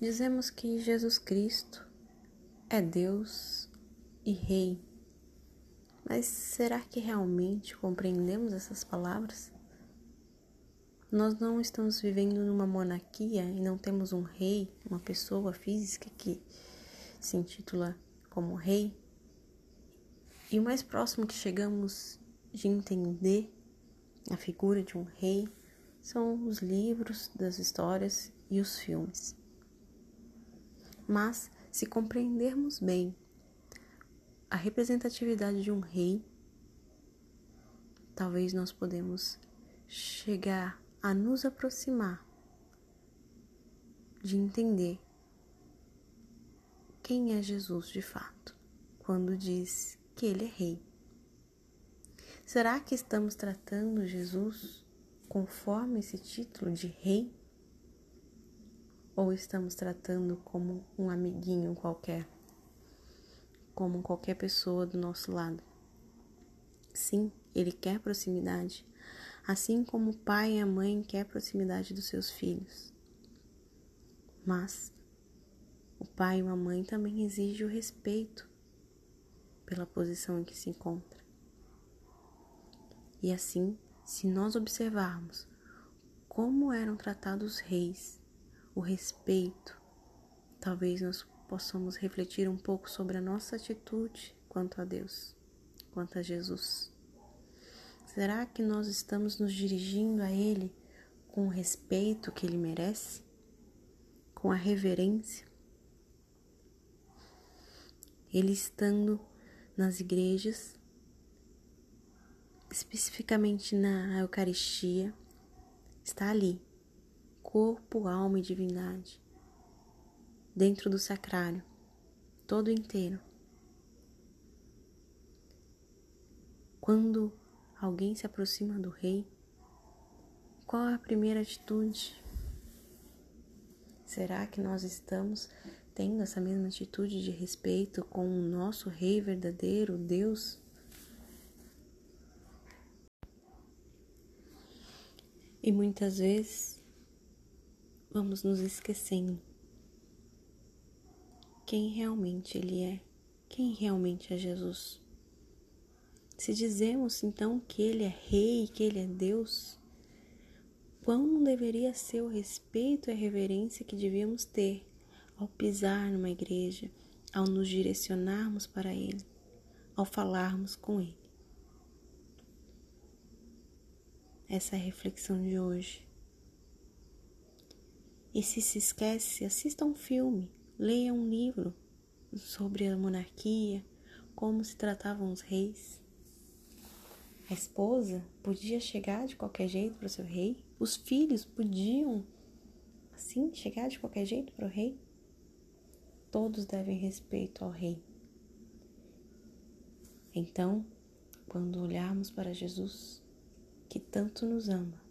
Dizemos que Jesus Cristo é Deus e Rei, mas será que realmente compreendemos essas palavras? Nós não estamos vivendo numa monarquia e não temos um rei, uma pessoa física que se intitula como rei. E o mais próximo que chegamos de entender a figura de um rei são os livros das histórias e os filmes. Mas, se compreendermos bem a representatividade de um rei, talvez nós podemos chegar a nos aproximar de entender quem é Jesus de fato quando diz que ele é rei. Será que estamos tratando Jesus conforme esse título de rei? Ou estamos tratando como um amiguinho qualquer, como qualquer pessoa do nosso lado? Sim, ele quer proximidade, assim como o pai e a mãe quer proximidade dos seus filhos. Mas o pai e a mãe também exigem o respeito pela posição em que se encontra. E assim, se nós observarmos como eram tratados os reis o respeito, talvez nós possamos refletir um pouco sobre a nossa atitude quanto a Deus, quanto a Jesus. Será que nós estamos nos dirigindo a Ele com o respeito que Ele merece? Com a reverência? Ele estando nas igrejas, especificamente na Eucaristia, está ali corpo, alma e divindade, dentro do sacrário, todo inteiro. Quando alguém se aproxima do rei, qual é a primeira atitude? Será que nós estamos tendo essa mesma atitude de respeito com o nosso rei verdadeiro, Deus? E muitas vezes vamos nos esquecendo quem realmente Ele é, quem realmente é Jesus. Se dizemos então que Ele é Rei, que Ele é Deus, quão não deveria ser o respeito e a reverência que devíamos ter ao pisar numa igreja, ao nos direcionarmos para Ele, ao falarmos com Ele. Essa é a reflexão de hoje. E se se esquece, assista um filme, leia um livro sobre a monarquia, como se tratavam os reis. A esposa podia chegar de qualquer jeito para o seu rei, os filhos podiam, assim, chegar de qualquer jeito para o rei. Todos devem respeito ao rei. Então, quando olharmos para Jesus, que tanto nos ama,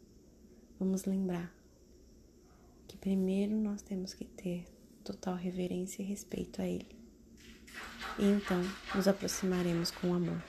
vamos lembrar primeiro nós temos que ter total reverência e respeito a Ele. E então nos aproximaremos com amor.